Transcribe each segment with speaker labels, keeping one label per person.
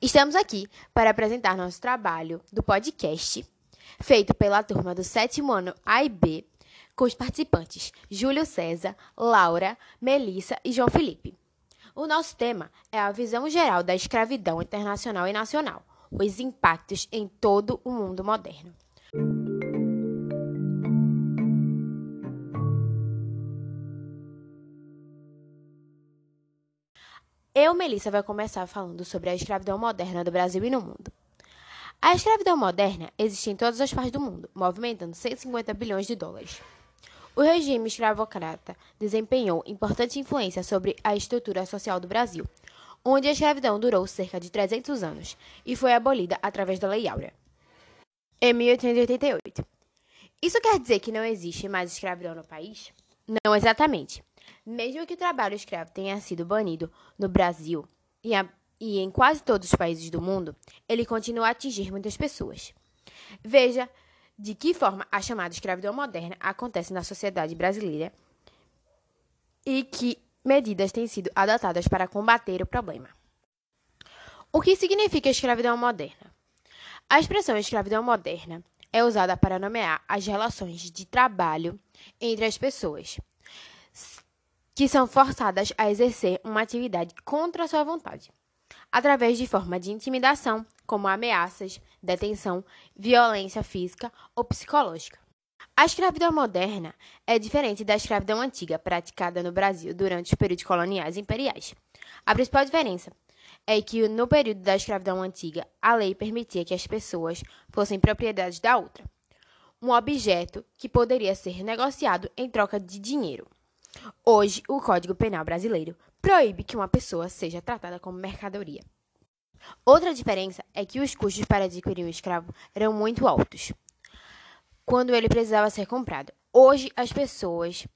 Speaker 1: Estamos aqui para apresentar nosso trabalho do podcast, feito pela turma do sétimo ano A e B, com os participantes Júlio César, Laura, Melissa e João Felipe. O nosso tema é a visão geral da escravidão internacional e nacional, os impactos em todo o mundo moderno. Eu, Melissa, vai começar falando sobre a escravidão moderna do Brasil e no mundo. A escravidão moderna existe em todas as partes do mundo, movimentando 150 bilhões de dólares. O regime escravocrata desempenhou importante influência sobre a estrutura social do Brasil, onde a escravidão durou cerca de 300 anos e foi abolida através da Lei Áurea. Em 1888. Isso quer dizer que não existe mais escravidão no país? Não exatamente. Mesmo que o trabalho escravo tenha sido banido no Brasil e, a, e em quase todos os países do mundo, ele continua a atingir muitas pessoas. Veja de que forma a chamada escravidão moderna acontece na sociedade brasileira e que medidas têm sido adotadas para combater o problema. O que significa escravidão moderna? A expressão escravidão moderna é usada para nomear as relações de trabalho entre as pessoas que são forçadas a exercer uma atividade contra sua vontade, através de forma de intimidação, como ameaças, detenção, violência física ou psicológica. A escravidão moderna é diferente da escravidão antiga praticada no Brasil durante os períodos coloniais e imperiais. A principal diferença é que no período da escravidão antiga, a lei permitia que as pessoas fossem propriedades da outra, um objeto que poderia ser negociado em troca de dinheiro. Hoje, o Código Penal brasileiro proíbe que uma pessoa seja tratada como mercadoria. Outra diferença é que os custos para adquirir um escravo eram muito altos quando ele precisava ser comprado. Hoje, as pessoas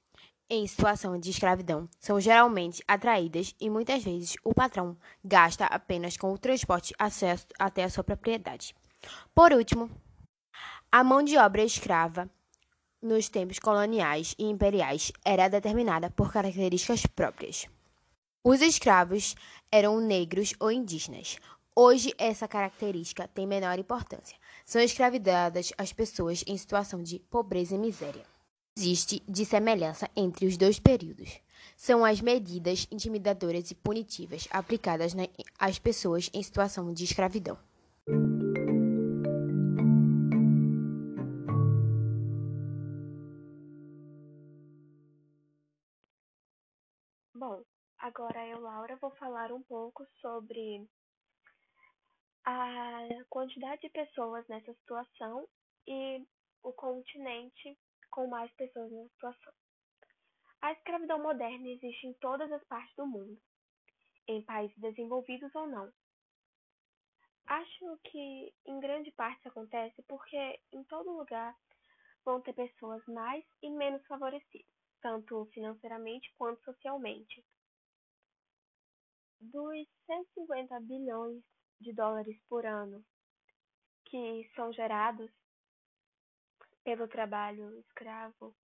Speaker 1: em situação de escravidão são geralmente atraídas e muitas vezes o patrão gasta apenas com o transporte acesso até a sua propriedade. Por último, a mão de obra escrava nos tempos coloniais e imperiais era determinada por características próprias. Os escravos eram negros ou indígenas. Hoje, essa característica tem menor importância. São escravizadas as pessoas em situação de pobreza e miséria. Existe de semelhança entre os dois períodos. São as medidas intimidadoras e punitivas aplicadas às pessoas em situação de escravidão.
Speaker 2: Agora vou falar um pouco sobre a quantidade de pessoas nessa situação e o continente com mais pessoas nessa situação. A escravidão moderna existe em todas as partes do mundo, em países desenvolvidos ou não. Acho que em grande parte isso acontece porque em todo lugar vão ter pessoas mais e menos favorecidas tanto financeiramente quanto socialmente. Dos 150 bilhões de dólares por ano que são gerados pelo trabalho escravo,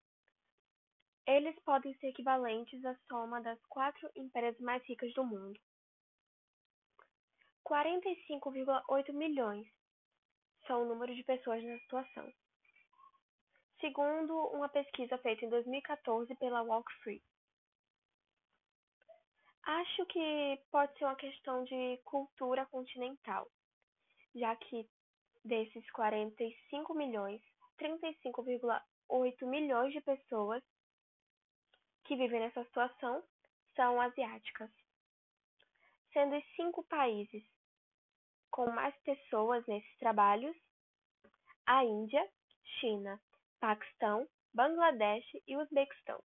Speaker 2: eles podem ser equivalentes à soma das quatro empresas mais ricas do mundo. 45,8 milhões são o número de pessoas na situação segundo uma pesquisa feita em 2014 pela Walk Free. Acho que pode ser uma questão de cultura continental, já que desses 45 milhões, 35,8 milhões de pessoas que vivem nessa situação são asiáticas, sendo os cinco países com mais pessoas nesses trabalhos a Índia, China, Paquistão, Bangladesh e Uzbequistão,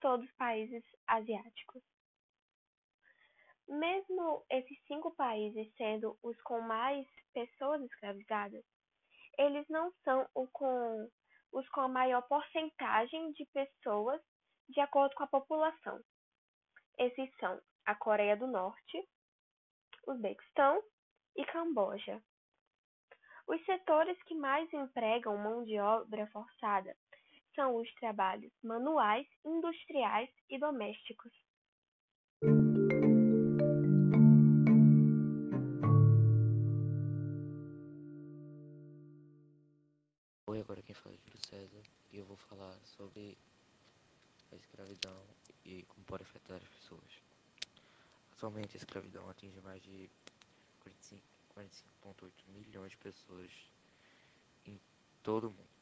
Speaker 2: todos países asiáticos. Mesmo esses cinco países sendo os com mais pessoas escravizadas, eles não são com, os com a maior porcentagem de pessoas de acordo com a população. Esses são a Coreia do Norte, Uzbequistão e Camboja. Os setores que mais empregam mão de obra forçada são os trabalhos manuais, industriais e domésticos.
Speaker 3: Sobre a escravidão e como pode afetar as pessoas. Atualmente a escravidão atinge mais de 45,8 milhões de pessoas em todo o mundo.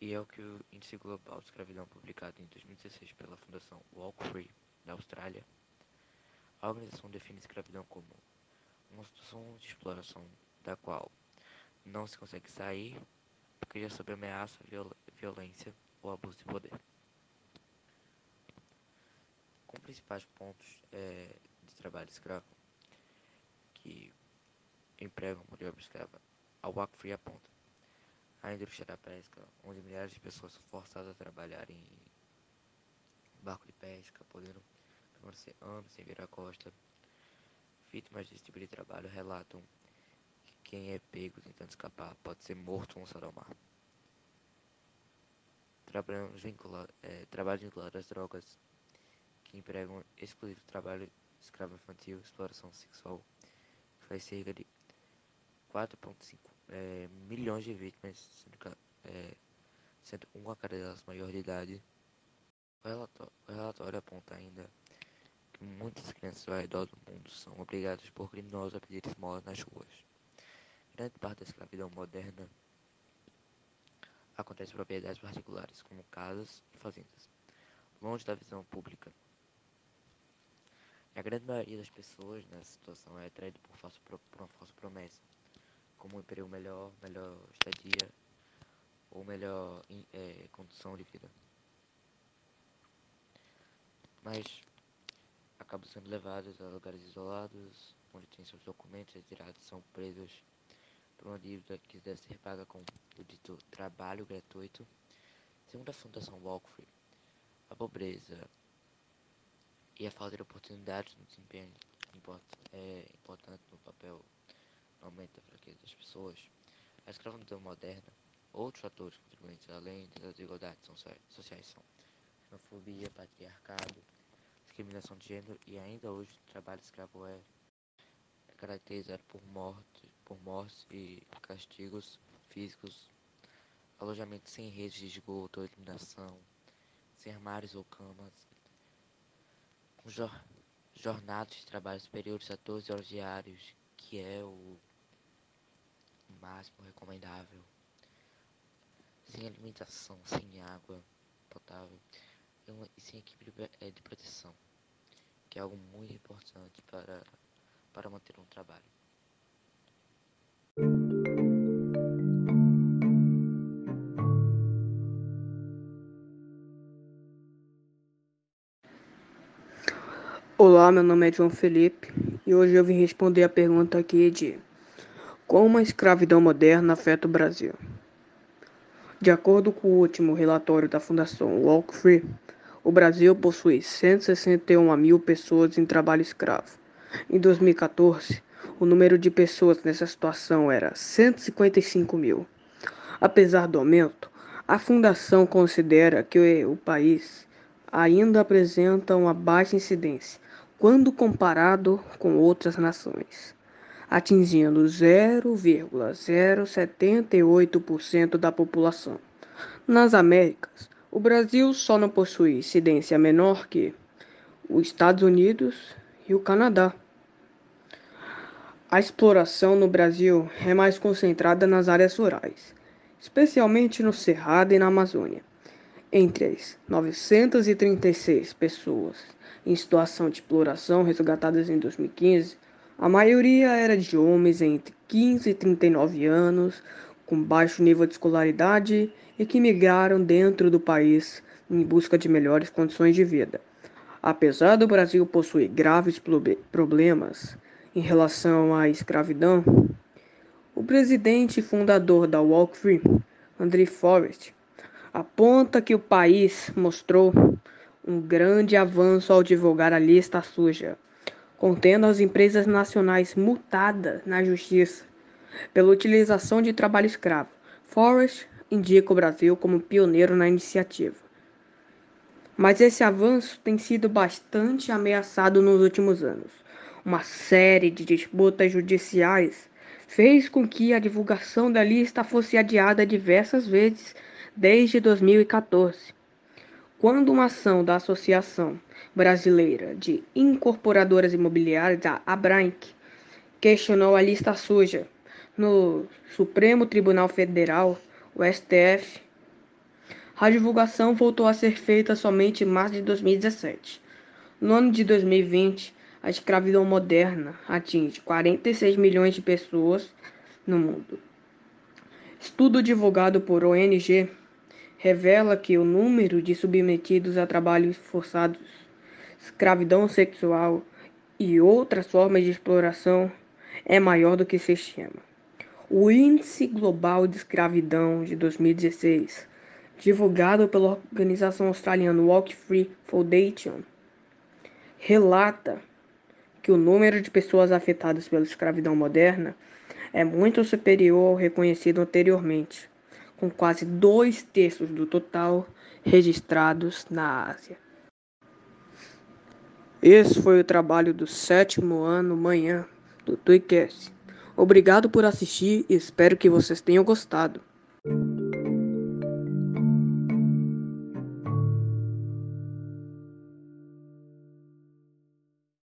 Speaker 3: E é o que o Índice Global de Escravidão, publicado em 2016 pela Fundação Walk Free, da Austrália, a organização define a escravidão como uma situação de exploração da qual não se consegue sair já sob ameaça, viol violência ou abuso de poder. Com principais pontos é, de trabalho escravo que empregam obra escrava, a WAC Free aponta a indústria da pesca, onde milhares de pessoas são forçadas a trabalhar em barco de pesca, podendo permanecer anos sem vir à costa. Vítimas desse tipo de trabalho relatam quem é pego tentando escapar pode ser morto ou lançado ao mar. Trabalhos vinculados, é, trabalho vinculado às drogas que empregam exclusivo trabalho escravo infantil, exploração sexual, que faz cerca de 4,5 é, milhões de vítimas, sendo, é, sendo uma a cada delas maior de idade. O relatório, o relatório aponta ainda que muitas crianças ao redor do mundo são obrigadas por criminosos a pedir esmola nas ruas. Grande parte da escravidão moderna acontece em propriedades particulares, como casas e fazendas, longe da visão pública. E a grande maioria das pessoas nessa situação é atraída por, falso, por uma falsa promessa, como um emprego melhor, melhor estadia ou melhor é, condição de vida. Mas acabam sendo levados a lugares isolados, onde têm seus documentos retirados, são presos por uma dívida que deve ser paga com o dito trabalho gratuito. Segundo a Fundação Walkfree, a pobreza e a falta de oportunidades no desempenho é importante no papel no aumento da fraqueza das pessoas. A escravidão moderna, outros fatores contribuintes além das desigualdades sociais são xenofobia, patriarcado, discriminação de gênero e ainda hoje o trabalho escravo é caracterizado por morte, por mortes e castigos físicos, alojamento sem redes de esgoto ou iluminação, sem armários ou camas, com jor jornadas de trabalho superiores a 12 horas diárias, que é o máximo recomendável, sem alimentação, sem água potável e sem equipe é, de proteção, que é algo muito importante para, para manter um trabalho.
Speaker 4: Olá, meu nome é João Felipe e hoje eu vim responder a pergunta aqui de como a escravidão moderna afeta o Brasil. De acordo com o último relatório da Fundação Walk Free, o Brasil possui 161 mil pessoas em trabalho escravo. Em 2014, o número de pessoas nessa situação era 155 mil. Apesar do aumento, a Fundação considera que o país ainda apresenta uma baixa incidência quando comparado com outras nações, atingindo 0,078% da população. Nas Américas, o Brasil só não possui incidência menor que os Estados Unidos e o Canadá. A exploração no Brasil é mais concentrada nas áreas rurais, especialmente no Cerrado e na Amazônia. Entre as 936 pessoas em situação de exploração resgatadas em 2015, a maioria era de homens entre 15 e 39 anos, com baixo nível de escolaridade e que migraram dentro do país em busca de melhores condições de vida. Apesar do Brasil possuir graves problemas em relação à escravidão, o presidente e fundador da Walk Free, Forrest, aponta que o país mostrou um grande avanço ao divulgar a lista suja, contendo as empresas nacionais multadas na justiça pela utilização de trabalho escravo. Forrest indica o Brasil como pioneiro na iniciativa. Mas esse avanço tem sido bastante ameaçado nos últimos anos. Uma série de disputas judiciais fez com que a divulgação da lista fosse adiada diversas vezes desde 2014, quando uma ação da Associação Brasileira de Incorporadoras Imobiliárias, a Abranc, questionou a lista suja no Supremo Tribunal Federal, o STF. A divulgação voltou a ser feita somente em março de 2017. No ano de 2020, a escravidão moderna atinge 46 milhões de pessoas no mundo. Estudo divulgado por ONG revela que o número de submetidos a trabalhos forçados, escravidão sexual e outras formas de exploração é maior do que se estima. O Índice Global de Escravidão de 2016, divulgado pela organização australiana Walk Free Foundation, relata que o número de pessoas afetadas pela escravidão moderna é muito superior ao reconhecido anteriormente, com quase dois terços do total registrados na Ásia. Esse foi o trabalho do sétimo ano manhã do Twicast. Obrigado por assistir e espero que vocês tenham gostado.